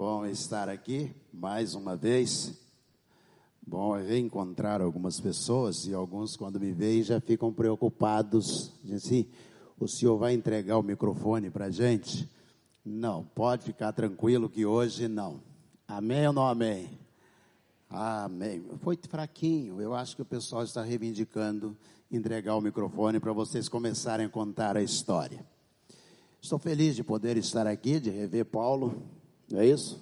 Bom estar aqui mais uma vez. Bom reencontrar algumas pessoas e alguns, quando me veem, já ficam preocupados. Dizem assim: o senhor vai entregar o microfone para a gente? Não, pode ficar tranquilo que hoje não. Amém ou não amém? Amém. Foi fraquinho. Eu acho que o pessoal está reivindicando entregar o microfone para vocês começarem a contar a história. Estou feliz de poder estar aqui, de rever Paulo, não é isso?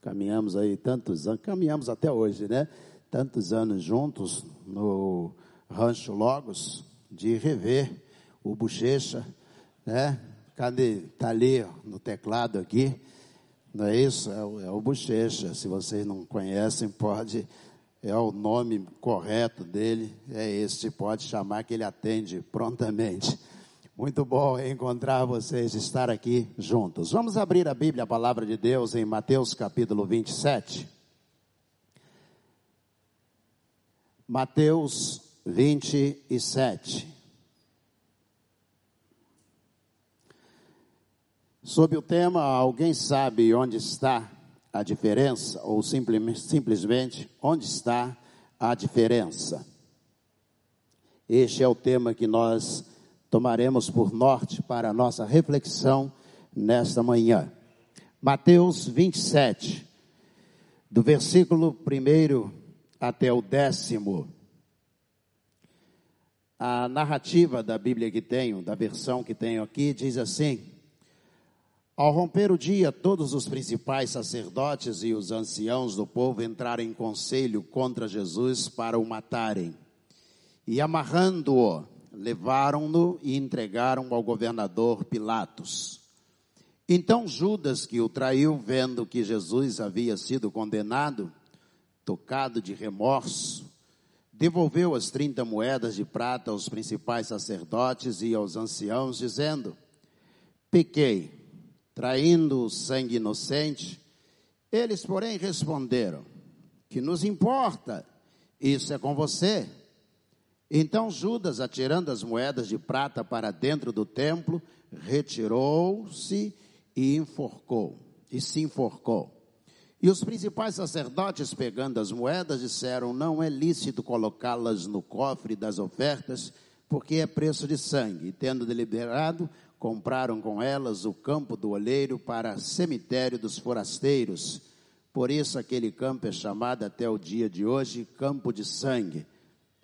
Caminhamos aí tantos anos, caminhamos até hoje, né? Tantos anos juntos no Rancho Logos, de rever o Bochecha, né? Cadê? Está ali no teclado aqui, não é isso? É o, é o Bochecha. Se vocês não conhecem, pode, é o nome correto dele, é esse, pode chamar que ele atende prontamente. Muito bom encontrar vocês, estar aqui juntos. Vamos abrir a Bíblia, a palavra de Deus, em Mateus capítulo 27. Mateus 27. Sob o tema, alguém sabe onde está a diferença? Ou simplesmente, onde está a diferença? Este é o tema que nós tomaremos por norte para a nossa reflexão nesta manhã. Mateus 27, do versículo 1 até o décimo. A narrativa da Bíblia que tenho, da versão que tenho aqui, diz assim: Ao romper o dia, todos os principais sacerdotes e os anciãos do povo entraram em conselho contra Jesus para o matarem. E amarrando-o, levaram-no e entregaram ao governador Pilatos. Então Judas, que o traiu, vendo que Jesus havia sido condenado, tocado de remorso, devolveu as trinta moedas de prata aos principais sacerdotes e aos anciãos, dizendo: Pequei, traindo o sangue inocente. Eles, porém, responderam: Que nos importa? Isso é com você. Então Judas, atirando as moedas de prata para dentro do templo, retirou-se e enforcou, e se enforcou. E os principais sacerdotes, pegando as moedas, disseram: Não é lícito colocá-las no cofre das ofertas, porque é preço de sangue. E tendo deliberado, compraram com elas o campo do olheiro para cemitério dos forasteiros. Por isso aquele campo é chamado até o dia de hoje Campo de Sangue.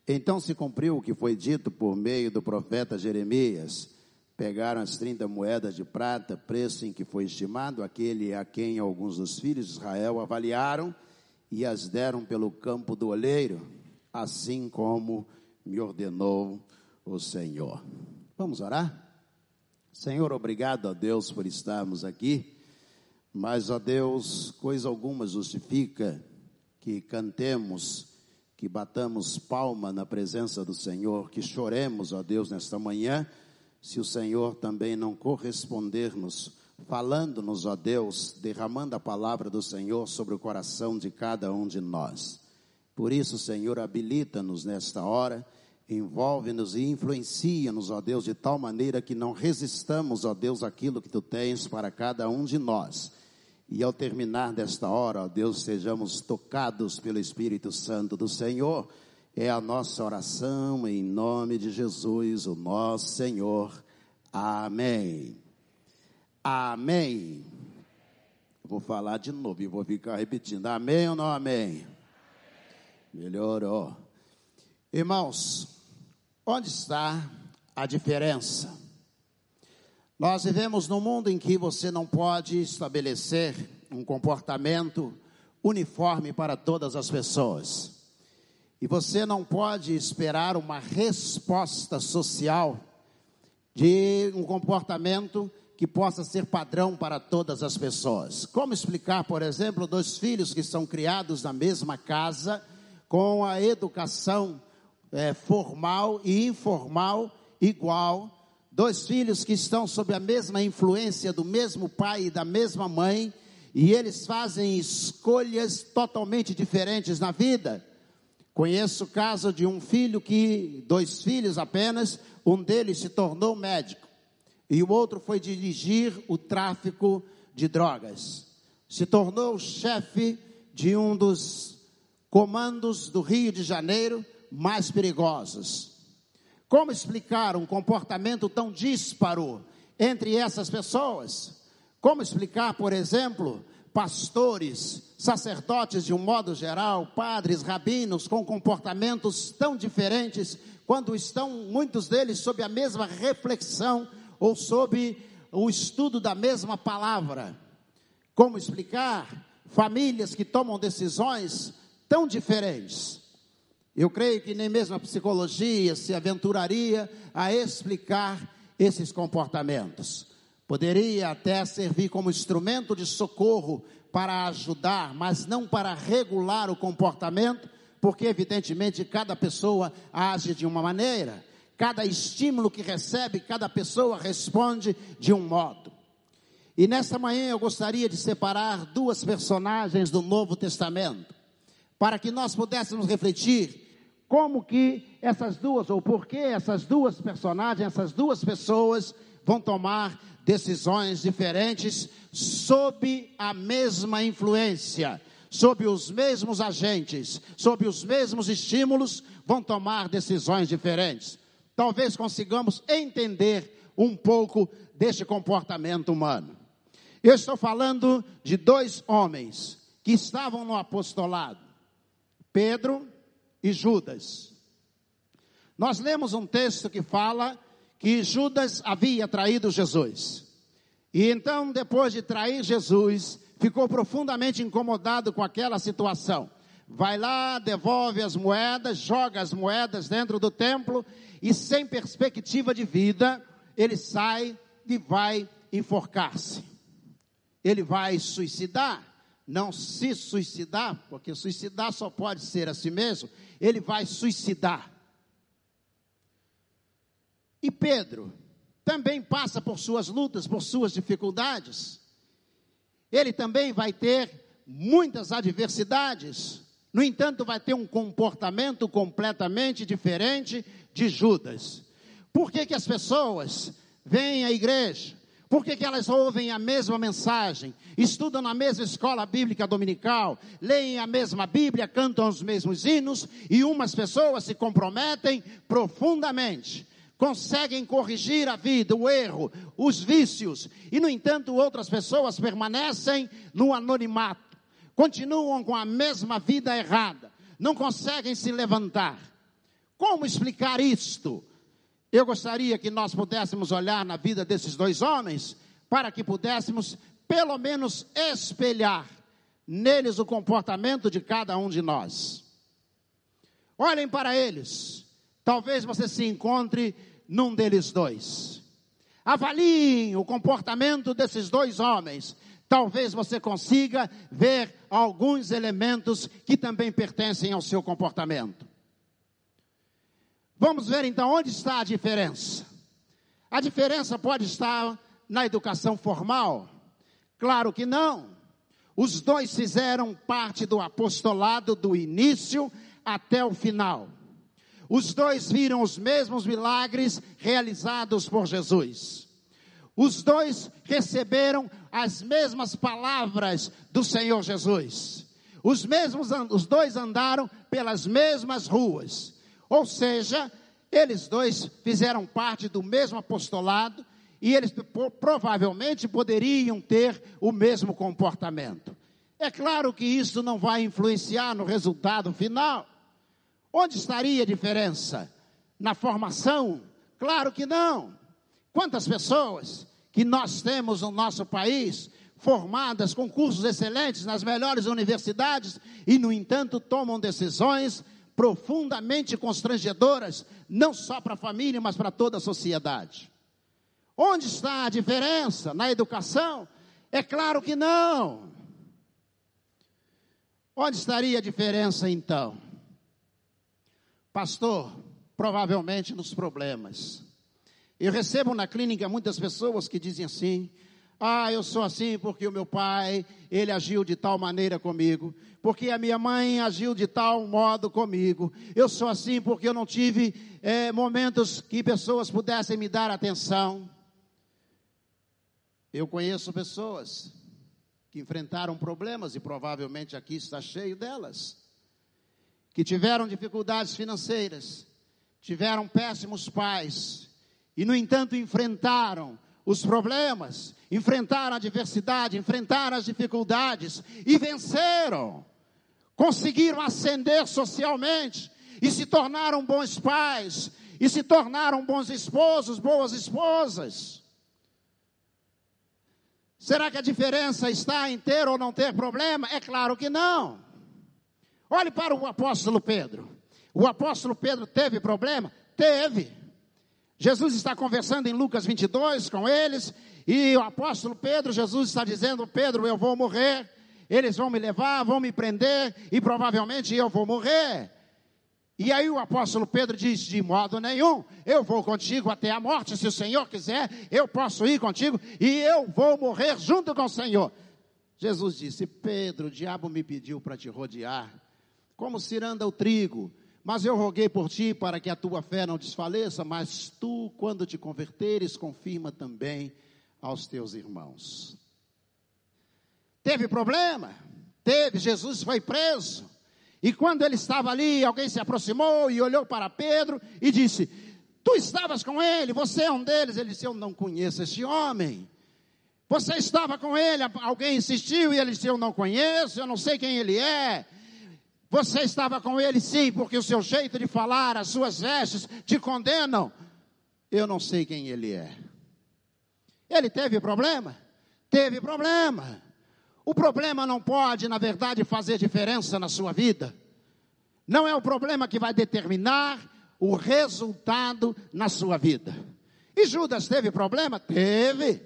Então se cumpriu o que foi dito por meio do profeta Jeremias. Pegaram as 30 moedas de prata, preço em que foi estimado, aquele a quem alguns dos filhos de Israel avaliaram, e as deram pelo campo do oleiro, assim como me ordenou o Senhor. Vamos orar? Senhor, obrigado a Deus por estarmos aqui, mas a Deus, coisa alguma justifica que cantemos que batamos palma na presença do Senhor, que choremos, ó Deus, nesta manhã, se o Senhor também não corresponder-nos, falando-nos, ó Deus, derramando a palavra do Senhor sobre o coração de cada um de nós. Por isso, Senhor, habilita-nos nesta hora, envolve-nos e influencia-nos, ó Deus, de tal maneira que não resistamos, ó Deus, aquilo que tu tens para cada um de nós e ao terminar desta hora, ó Deus, sejamos tocados pelo Espírito Santo do Senhor. É a nossa oração em nome de Jesus, o nosso Senhor. Amém. Amém. Vou falar de novo e vou ficar repetindo. Amém ou não amém? Melhorou. Irmãos, onde está a diferença? Nós vivemos num mundo em que você não pode estabelecer um comportamento uniforme para todas as pessoas. E você não pode esperar uma resposta social de um comportamento que possa ser padrão para todas as pessoas. Como explicar, por exemplo, dois filhos que são criados na mesma casa, com a educação é, formal e informal igual, dois filhos que estão sob a mesma influência do mesmo pai e da mesma mãe, e eles fazem escolhas totalmente diferentes na vida. Conheço o caso de um filho que, dois filhos apenas, um deles se tornou médico e o outro foi dirigir o tráfico de drogas. se tornou chefe de um dos comandos do Rio de Janeiro mais perigosos. Como explicar um comportamento tão dísparo entre essas pessoas? Como explicar, por exemplo, pastores, sacerdotes de um modo geral, padres, rabinos com comportamentos tão diferentes, quando estão muitos deles sob a mesma reflexão ou sob o estudo da mesma palavra? Como explicar famílias que tomam decisões tão diferentes? Eu creio que nem mesmo a psicologia se aventuraria a explicar esses comportamentos. Poderia até servir como instrumento de socorro para ajudar, mas não para regular o comportamento, porque evidentemente cada pessoa age de uma maneira, cada estímulo que recebe, cada pessoa responde de um modo. E nesta manhã eu gostaria de separar duas personagens do Novo Testamento, para que nós pudéssemos refletir como que essas duas, ou por que essas duas personagens, essas duas pessoas vão tomar decisões diferentes sob a mesma influência, sob os mesmos agentes, sob os mesmos estímulos, vão tomar decisões diferentes. Talvez consigamos entender um pouco deste comportamento humano. Eu estou falando de dois homens que estavam no apostolado: Pedro e Judas. Nós lemos um texto que fala que Judas havia traído Jesus. E então, depois de trair Jesus, ficou profundamente incomodado com aquela situação. Vai lá, devolve as moedas, joga as moedas dentro do templo e, sem perspectiva de vida, ele sai e vai enforcar-se. Ele vai suicidar, não se suicidar, porque suicidar só pode ser a si mesmo, ele vai suicidar. E Pedro também passa por suas lutas, por suas dificuldades. Ele também vai ter muitas adversidades. No entanto, vai ter um comportamento completamente diferente de Judas. Por que, que as pessoas vêm à igreja? Por que, que elas ouvem a mesma mensagem, estudam na mesma escola bíblica dominical, leem a mesma Bíblia, cantam os mesmos hinos e umas pessoas se comprometem profundamente, conseguem corrigir a vida, o erro, os vícios, e no entanto outras pessoas permanecem no anonimato, continuam com a mesma vida errada, não conseguem se levantar. Como explicar isto? Eu gostaria que nós pudéssemos olhar na vida desses dois homens, para que pudéssemos, pelo menos, espelhar neles o comportamento de cada um de nós. Olhem para eles. Talvez você se encontre num deles dois. Avaliem o comportamento desses dois homens. Talvez você consiga ver alguns elementos que também pertencem ao seu comportamento. Vamos ver então onde está a diferença. A diferença pode estar na educação formal? Claro que não. Os dois fizeram parte do apostolado do início até o final. Os dois viram os mesmos milagres realizados por Jesus. Os dois receberam as mesmas palavras do Senhor Jesus. Os mesmos os dois andaram pelas mesmas ruas. Ou seja, eles dois fizeram parte do mesmo apostolado e eles provavelmente poderiam ter o mesmo comportamento. É claro que isso não vai influenciar no resultado final. Onde estaria a diferença? Na formação? Claro que não. Quantas pessoas que nós temos no nosso país formadas com cursos excelentes nas melhores universidades e, no entanto, tomam decisões profundamente constrangedoras, não só para a família, mas para toda a sociedade. Onde está a diferença? Na educação? É claro que não. Onde estaria a diferença então? Pastor, provavelmente nos problemas. Eu recebo na clínica muitas pessoas que dizem assim: ah, eu sou assim porque o meu pai, ele agiu de tal maneira comigo, porque a minha mãe agiu de tal modo comigo. Eu sou assim porque eu não tive é, momentos que pessoas pudessem me dar atenção. Eu conheço pessoas que enfrentaram problemas, e provavelmente aqui está cheio delas, que tiveram dificuldades financeiras, tiveram péssimos pais, e no entanto enfrentaram os problemas, enfrentaram a adversidade, enfrentaram as dificuldades e venceram. Conseguiram ascender socialmente e se tornaram bons pais, e se tornaram bons esposos, boas esposas. Será que a diferença está em ter ou não ter problema? É claro que não. Olhe para o apóstolo Pedro. O apóstolo Pedro teve problema? Teve. Jesus está conversando em Lucas 22 com eles, e o apóstolo Pedro, Jesus está dizendo: Pedro, eu vou morrer, eles vão me levar, vão me prender, e provavelmente eu vou morrer. E aí o apóstolo Pedro diz: De modo nenhum, eu vou contigo até a morte, se o Senhor quiser, eu posso ir contigo e eu vou morrer junto com o Senhor. Jesus disse: Pedro, o diabo me pediu para te rodear, como ciranda o trigo, mas eu roguei por ti para que a tua fé não desfaleça, mas tu, quando te converteres, confirma também aos teus irmãos. Teve problema? Teve, Jesus foi preso. E quando ele estava ali, alguém se aproximou e olhou para Pedro e disse: Tu estavas com ele, você é um deles. Ele disse: Eu não conheço esse homem. Você estava com ele, alguém insistiu e ele disse: Eu não conheço, eu não sei quem ele é. Você estava com ele sim, porque o seu jeito de falar, as suas vestes te condenam. Eu não sei quem ele é. Ele teve problema? Teve problema. O problema não pode, na verdade, fazer diferença na sua vida. Não é o problema que vai determinar o resultado na sua vida. E Judas teve problema? Teve.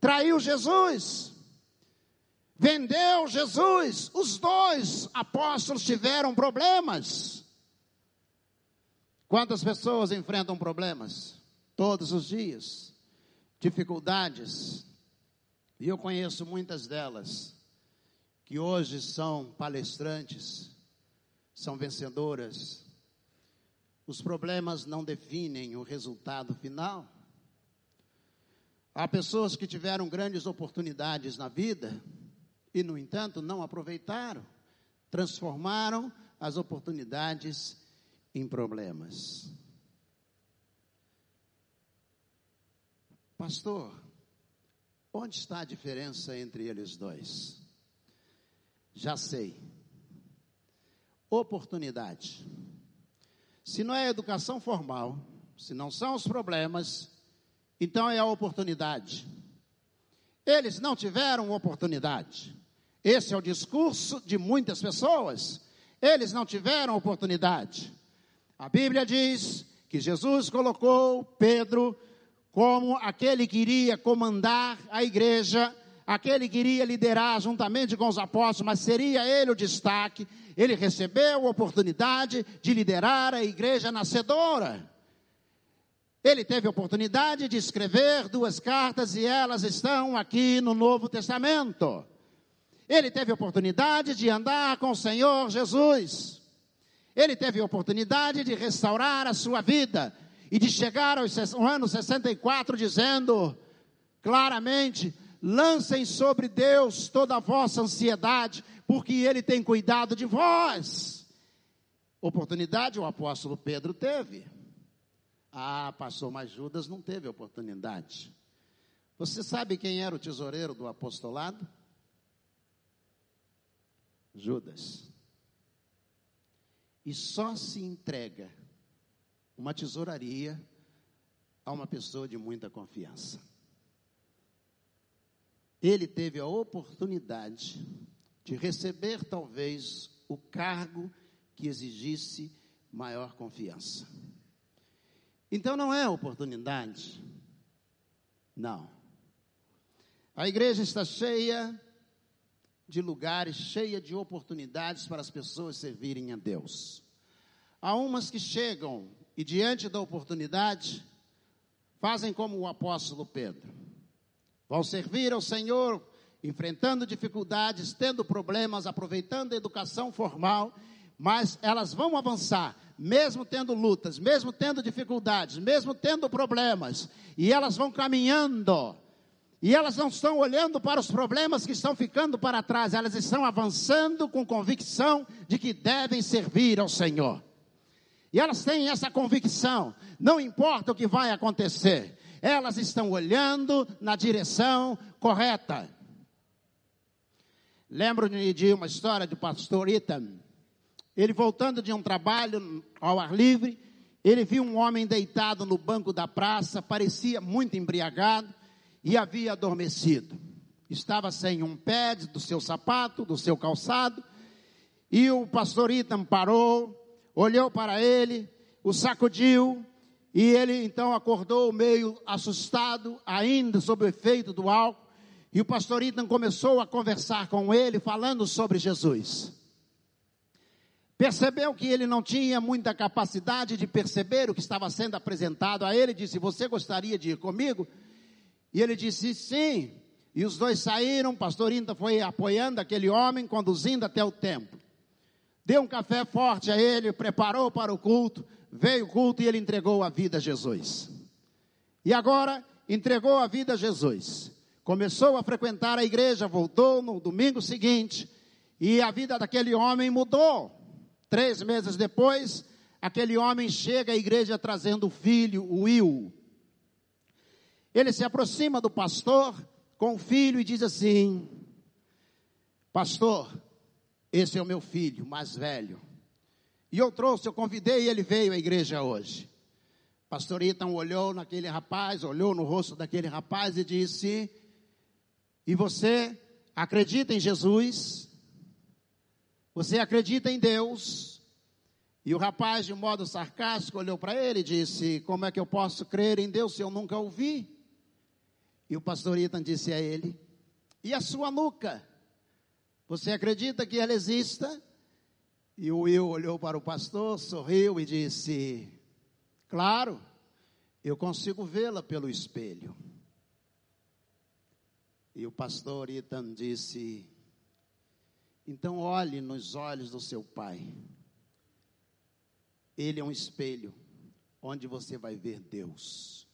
Traiu Jesus. Vendeu Jesus. Os dois apóstolos tiveram problemas. Quantas pessoas enfrentam problemas? Todos os dias. Dificuldades. E eu conheço muitas delas que hoje são palestrantes, são vencedoras. Os problemas não definem o resultado final. Há pessoas que tiveram grandes oportunidades na vida e, no entanto, não aproveitaram, transformaram as oportunidades em problemas. Pastor, onde está a diferença entre eles dois? Já sei. Oportunidade. Se não é educação formal, se não são os problemas, então é a oportunidade. Eles não tiveram oportunidade. Esse é o discurso de muitas pessoas. Eles não tiveram oportunidade. A Bíblia diz que Jesus colocou Pedro como aquele que iria comandar a igreja aquele que iria liderar juntamente com os apóstolos, mas seria ele o destaque. Ele recebeu a oportunidade de liderar a igreja nascedora. Ele teve a oportunidade de escrever duas cartas e elas estão aqui no Novo Testamento. Ele teve a oportunidade de andar com o Senhor Jesus. Ele teve a oportunidade de restaurar a sua vida e de chegar ao ano 64 dizendo claramente: lancem sobre Deus toda a vossa ansiedade, porque Ele tem cuidado de vós. Oportunidade o apóstolo Pedro teve. Ah, passou, mas Judas não teve oportunidade. Você sabe quem era o tesoureiro do apostolado? Judas. E só se entrega uma tesouraria a uma pessoa de muita confiança ele teve a oportunidade de receber talvez o cargo que exigisse maior confiança. Então não é oportunidade. Não. A igreja está cheia de lugares, cheia de oportunidades para as pessoas servirem a Deus. Há umas que chegam e diante da oportunidade fazem como o apóstolo Pedro Vão servir ao Senhor, enfrentando dificuldades, tendo problemas, aproveitando a educação formal, mas elas vão avançar, mesmo tendo lutas, mesmo tendo dificuldades, mesmo tendo problemas, e elas vão caminhando. E elas não estão olhando para os problemas que estão ficando para trás, elas estão avançando com convicção de que devem servir ao Senhor. E elas têm essa convicção, não importa o que vai acontecer, elas estão olhando na direção correta. Lembro-me de uma história do pastor Ethan. Ele voltando de um trabalho ao ar livre, ele viu um homem deitado no banco da praça, parecia muito embriagado e havia adormecido. Estava sem um pé do seu sapato, do seu calçado, e o pastor Ethan parou, olhou para ele, o sacudiu, e ele então acordou meio assustado, ainda sob o efeito do álcool, e o pastor Ethan começou a conversar com ele, falando sobre Jesus. Percebeu que ele não tinha muita capacidade de perceber o que estava sendo apresentado a ele, disse: Você gostaria de ir comigo? E ele disse: Sim. E os dois saíram, o pastor Inta foi apoiando aquele homem, conduzindo até o templo. Deu um café forte a ele, preparou para o culto, veio o culto e ele entregou a vida a Jesus. E agora entregou a vida a Jesus. Começou a frequentar a igreja, voltou no domingo seguinte, e a vida daquele homem mudou. Três meses depois, aquele homem chega à igreja trazendo o filho, o Will. Ele se aproxima do pastor com o filho e diz assim: Pastor, esse é o meu filho mais velho. E eu trouxe, eu convidei e ele veio à igreja hoje. Pastor Ethan olhou naquele rapaz, olhou no rosto daquele rapaz e disse: E você acredita em Jesus? Você acredita em Deus? E o rapaz, de modo sarcástico, olhou para ele e disse: Como é que eu posso crer em Deus se eu nunca ouvi? E o pastor Ethan disse a ele: E a sua nuca? Você acredita que ela exista? E o Will olhou para o pastor, sorriu e disse: Claro, eu consigo vê-la pelo espelho. E o pastor Ethan disse: Então olhe nos olhos do seu pai. Ele é um espelho onde você vai ver Deus.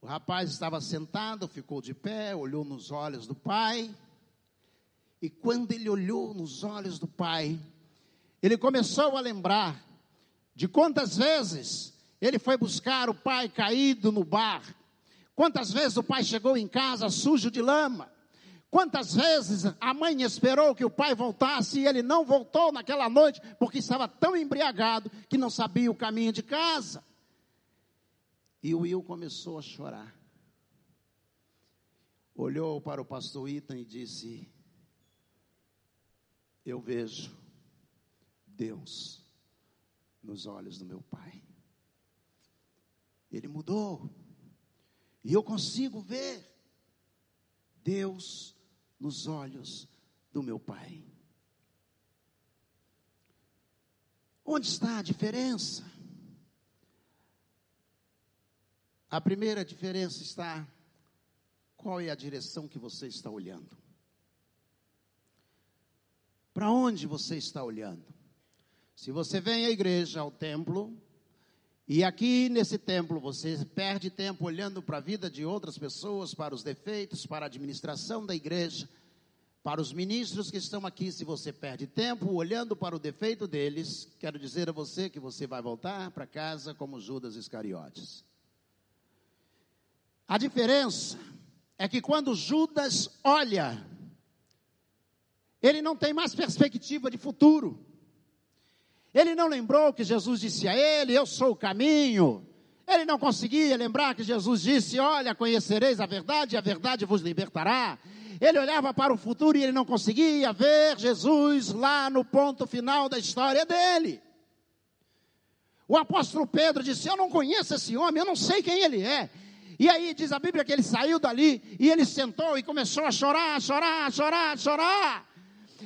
O rapaz estava sentado, ficou de pé, olhou nos olhos do pai. E quando ele olhou nos olhos do pai, ele começou a lembrar de quantas vezes ele foi buscar o pai caído no bar. Quantas vezes o pai chegou em casa sujo de lama. Quantas vezes a mãe esperou que o pai voltasse e ele não voltou naquela noite porque estava tão embriagado que não sabia o caminho de casa. E o Will começou a chorar. Olhou para o pastor Ethan e disse: Eu vejo Deus nos olhos do meu pai. Ele mudou. E eu consigo ver Deus nos olhos do meu pai. Onde está a diferença? A primeira diferença está qual é a direção que você está olhando? Para onde você está olhando? Se você vem à igreja, ao templo, e aqui nesse templo você perde tempo olhando para a vida de outras pessoas, para os defeitos, para a administração da igreja, para os ministros que estão aqui, se você perde tempo olhando para o defeito deles, quero dizer a você que você vai voltar para casa como Judas Iscariotes. A diferença é que quando Judas olha, ele não tem mais perspectiva de futuro. Ele não lembrou que Jesus disse a ele: Eu sou o caminho. Ele não conseguia lembrar que Jesus disse: Olha, conhecereis a verdade, e a verdade vos libertará. Ele olhava para o futuro e ele não conseguia ver Jesus lá no ponto final da história dele. O apóstolo Pedro disse: Eu não conheço esse homem, eu não sei quem ele é. E aí diz a Bíblia que ele saiu dali e ele sentou e começou a chorar, chorar, chorar, chorar.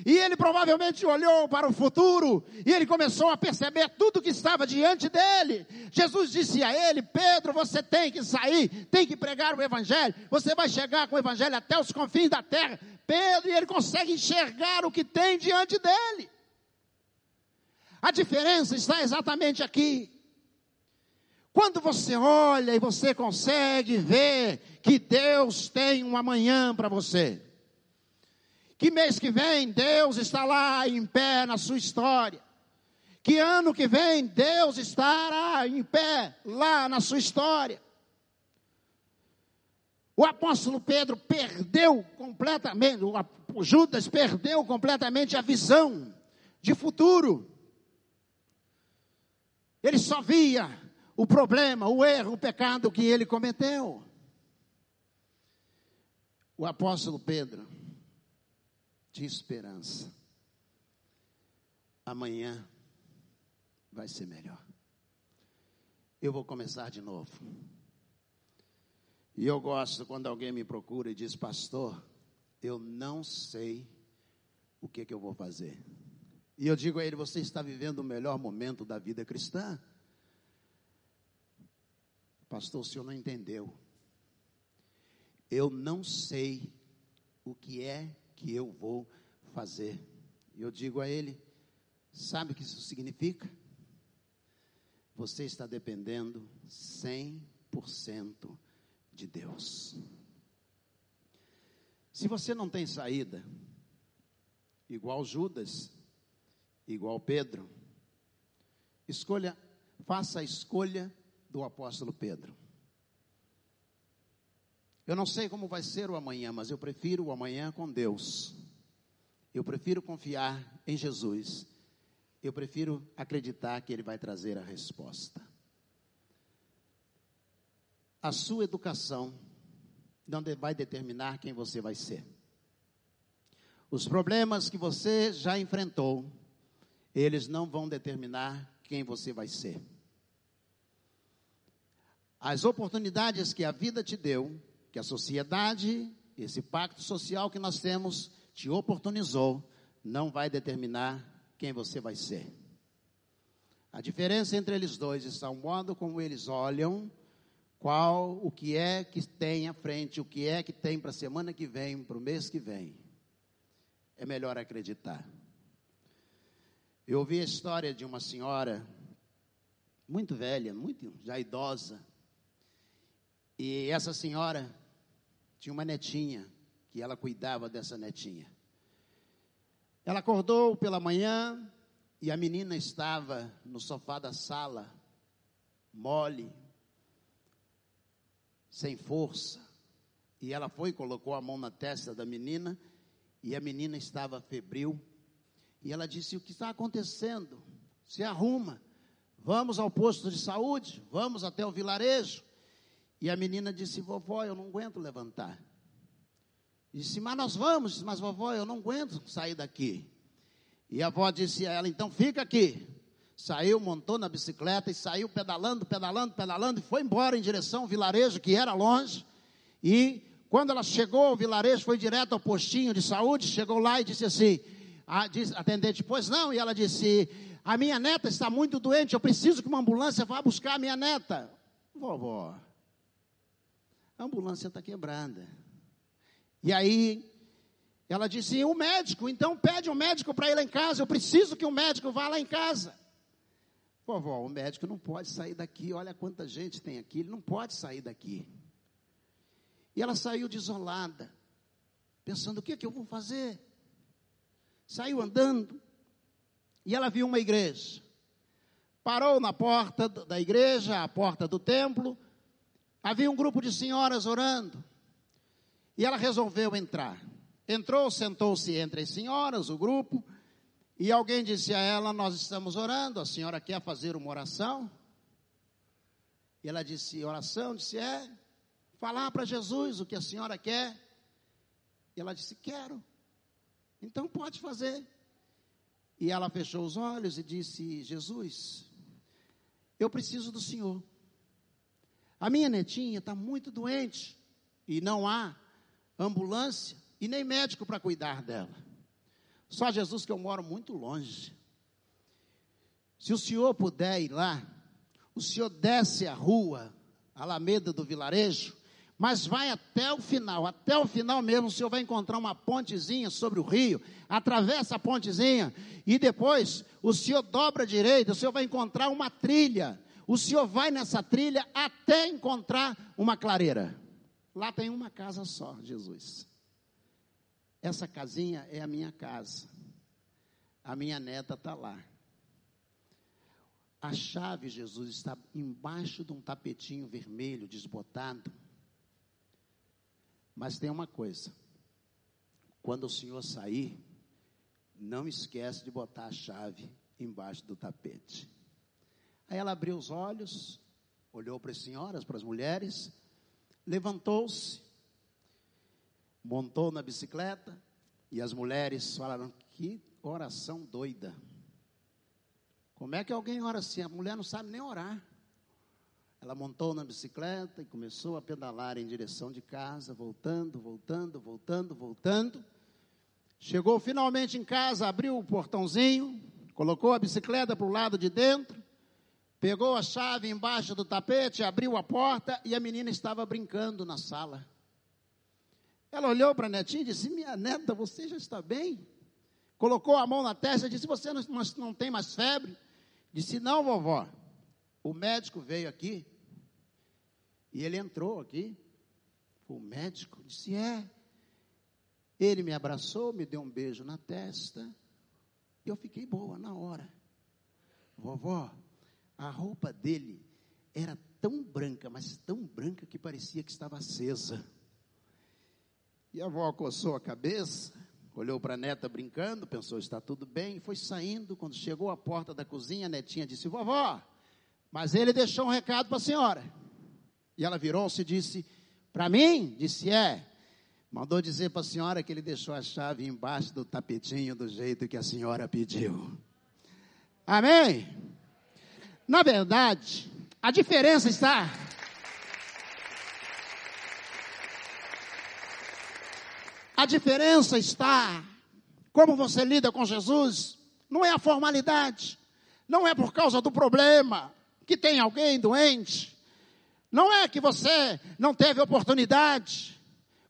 E ele provavelmente olhou para o futuro e ele começou a perceber tudo que estava diante dele. Jesus disse a ele: Pedro, você tem que sair, tem que pregar o Evangelho. Você vai chegar com o Evangelho até os confins da terra. Pedro, e ele consegue enxergar o que tem diante dele. A diferença está exatamente aqui. Quando você olha e você consegue ver que Deus tem um amanhã para você. Que mês que vem Deus está lá em pé na sua história. Que ano que vem Deus estará em pé lá na sua história. O apóstolo Pedro perdeu completamente, o Judas perdeu completamente a visão de futuro. Ele só via o problema, o erro, o pecado que ele cometeu. O apóstolo Pedro tinha esperança. Amanhã vai ser melhor. Eu vou começar de novo. E eu gosto quando alguém me procura e diz, pastor, eu não sei o que, que eu vou fazer. E eu digo a ele, você está vivendo o melhor momento da vida cristã. Pastor, o senhor não entendeu. Eu não sei o que é que eu vou fazer. E eu digo a ele, sabe o que isso significa? Você está dependendo 100% de Deus. Se você não tem saída, igual Judas, igual Pedro, escolha, faça a escolha do apóstolo Pedro. Eu não sei como vai ser o amanhã, mas eu prefiro o amanhã com Deus. Eu prefiro confiar em Jesus. Eu prefiro acreditar que Ele vai trazer a resposta a sua educação não vai determinar quem você vai ser. Os problemas que você já enfrentou, eles não vão determinar quem você vai ser. As oportunidades que a vida te deu, que a sociedade, esse pacto social que nós temos, te oportunizou, não vai determinar quem você vai ser. A diferença entre eles dois está o modo como eles olham qual, o que é que tem à frente, o que é que tem para a semana que vem, para o mês que vem. É melhor acreditar. Eu ouvi a história de uma senhora muito velha, muito já idosa. E essa senhora tinha uma netinha que ela cuidava dessa netinha. Ela acordou pela manhã e a menina estava no sofá da sala, mole, sem força. E ela foi, colocou a mão na testa da menina, e a menina estava febril. E ela disse: O que está acontecendo? Se arruma, vamos ao posto de saúde, vamos até o vilarejo. E a menina disse: Vovó, eu não aguento levantar. Disse: Mas nós vamos, mas vovó, eu não aguento sair daqui. E a avó disse a ela: Então fica aqui. Saiu, montou na bicicleta e saiu pedalando, pedalando, pedalando e foi embora em direção ao vilarejo que era longe. E quando ela chegou ao vilarejo, foi direto ao postinho de saúde, chegou lá e disse assim: a, disse, atendente, pois não, e ela disse: A minha neta está muito doente, eu preciso que uma ambulância vá buscar a minha neta. Vovó, a ambulância está quebrada. E aí ela disse: O médico, então pede um médico para ir lá em casa, eu preciso que o um médico vá lá em casa. Vovó, o médico não pode sair daqui, olha quanta gente tem aqui, ele não pode sair daqui. E ela saiu desolada, pensando: o que, é que eu vou fazer? Saiu andando, e ela viu uma igreja. Parou na porta da igreja, a porta do templo, havia um grupo de senhoras orando, e ela resolveu entrar. Entrou, sentou-se entre as senhoras, o grupo, e alguém disse a ela: Nós estamos orando, a senhora quer fazer uma oração? E ela disse: Oração? Disse: É, falar para Jesus o que a senhora quer. E ela disse: Quero. Então pode fazer. E ela fechou os olhos e disse: Jesus, eu preciso do Senhor. A minha netinha está muito doente e não há ambulância e nem médico para cuidar dela. Só Jesus que eu moro muito longe. Se o senhor puder ir lá, o senhor desce a rua, a Alameda do Vilarejo, mas vai até o final, até o final mesmo, o senhor vai encontrar uma pontezinha sobre o rio, atravessa a pontezinha e depois o senhor dobra à direita, o senhor vai encontrar uma trilha, O senhor vai nessa trilha até encontrar uma clareira. Lá tem uma casa só, Jesus. Essa casinha é a minha casa. A minha neta está lá. A chave, Jesus, está embaixo de um tapetinho vermelho, desbotado. Mas tem uma coisa: quando o senhor sair, não esquece de botar a chave embaixo do tapete. Aí ela abriu os olhos, olhou para as senhoras, para as mulheres, levantou-se, montou na bicicleta, e as mulheres falaram: que oração doida. Como é que alguém ora assim? A mulher não sabe nem orar. Ela montou na bicicleta e começou a pedalar em direção de casa, voltando, voltando, voltando, voltando. Chegou finalmente em casa, abriu o portãozinho, colocou a bicicleta para o lado de dentro, pegou a chave embaixo do tapete, abriu a porta e a menina estava brincando na sala. Ela olhou para a netinha e disse: Minha neta, você já está bem? Colocou a mão na testa e disse: Você não, não tem mais febre? Disse: Não, vovó. O médico veio aqui e ele entrou aqui. O médico disse: É. Ele me abraçou, me deu um beijo na testa. E eu fiquei boa na hora. Vovó, a roupa dele era tão branca, mas tão branca que parecia que estava acesa. E a avó coçou a cabeça, olhou para a neta brincando, pensou, está tudo bem, e foi saindo. Quando chegou à porta da cozinha, a netinha disse, vovó, mas ele deixou um recado para a senhora. E ela virou-se e disse, para mim? Disse, é. Mandou dizer para a senhora que ele deixou a chave embaixo do tapetinho do jeito que a senhora pediu. Amém? Na verdade, a diferença está. A diferença está como você lida com Jesus. Não é a formalidade, não é por causa do problema que tem alguém doente, não é que você não teve oportunidade,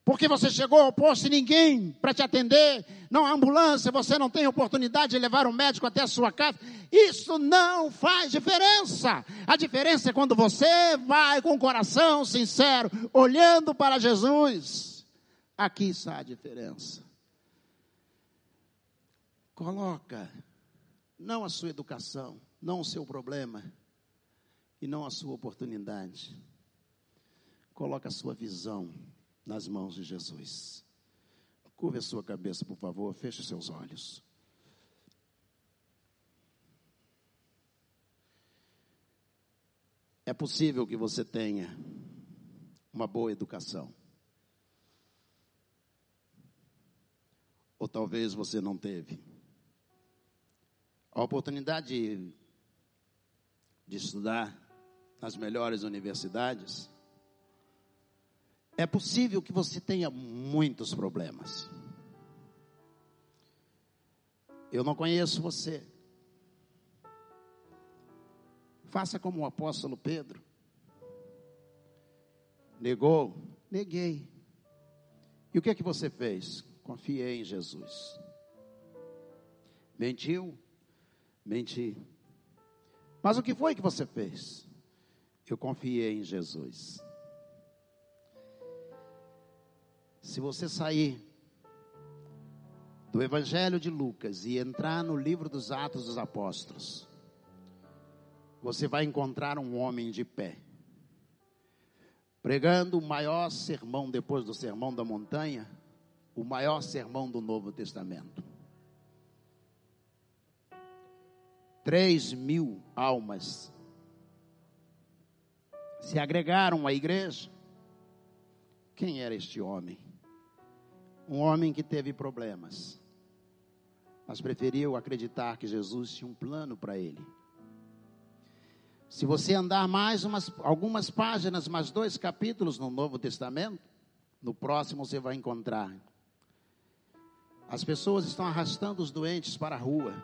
porque você chegou ao posto e ninguém para te atender, não há ambulância, você não tem oportunidade de levar um médico até a sua casa. Isso não faz diferença. A diferença é quando você vai com o coração sincero, olhando para Jesus. Aqui está a diferença. Coloca não a sua educação, não o seu problema e não a sua oportunidade. Coloca a sua visão nas mãos de Jesus. Curva a sua cabeça, por favor, feche seus olhos. É possível que você tenha uma boa educação. Ou talvez você não teve. A oportunidade de, de estudar nas melhores universidades é possível que você tenha muitos problemas. Eu não conheço você. Faça como o apóstolo Pedro. Negou? Neguei. E o que é que você fez? Confiei em Jesus. Mentiu? Menti. Mas o que foi que você fez? Eu confiei em Jesus. Se você sair do Evangelho de Lucas e entrar no livro dos Atos dos Apóstolos, você vai encontrar um homem de pé, pregando o maior sermão depois do sermão da montanha, o maior sermão do Novo Testamento. Três mil almas se agregaram à igreja. Quem era este homem? Um homem que teve problemas, mas preferiu acreditar que Jesus tinha um plano para ele. Se você andar mais umas, algumas páginas, mais dois capítulos no Novo Testamento, no próximo você vai encontrar. As pessoas estão arrastando os doentes para a rua,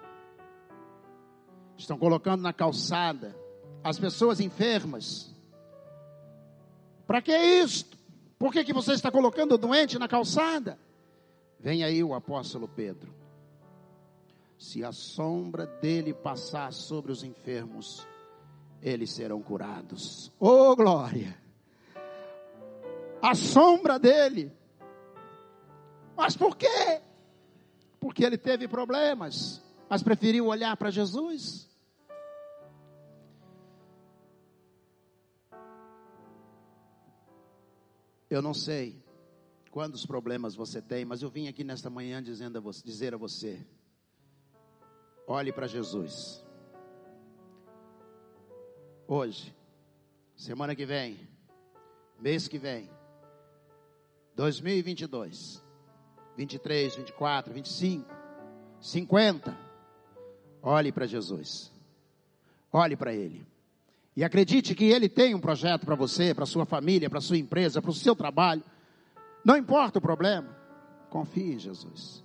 estão colocando na calçada, as pessoas enfermas. Para que isto? Por que, que você está colocando o doente na calçada? Vem aí o apóstolo Pedro. Se a sombra dele passar sobre os enfermos, eles serão curados. Oh, glória! A sombra dele. Mas por quê? Porque ele teve problemas, mas preferiu olhar para Jesus. Eu não sei quantos problemas você tem, mas eu vim aqui nesta manhã dizendo a você, dizer a você: olhe para Jesus. Hoje, semana que vem, mês que vem, 2022, 23, 24, 25, 50. Olhe para Jesus. Olhe para Ele. E acredite que Ele tem um projeto para você, para sua família, para sua empresa, para o seu trabalho. Não importa o problema. Confie em Jesus.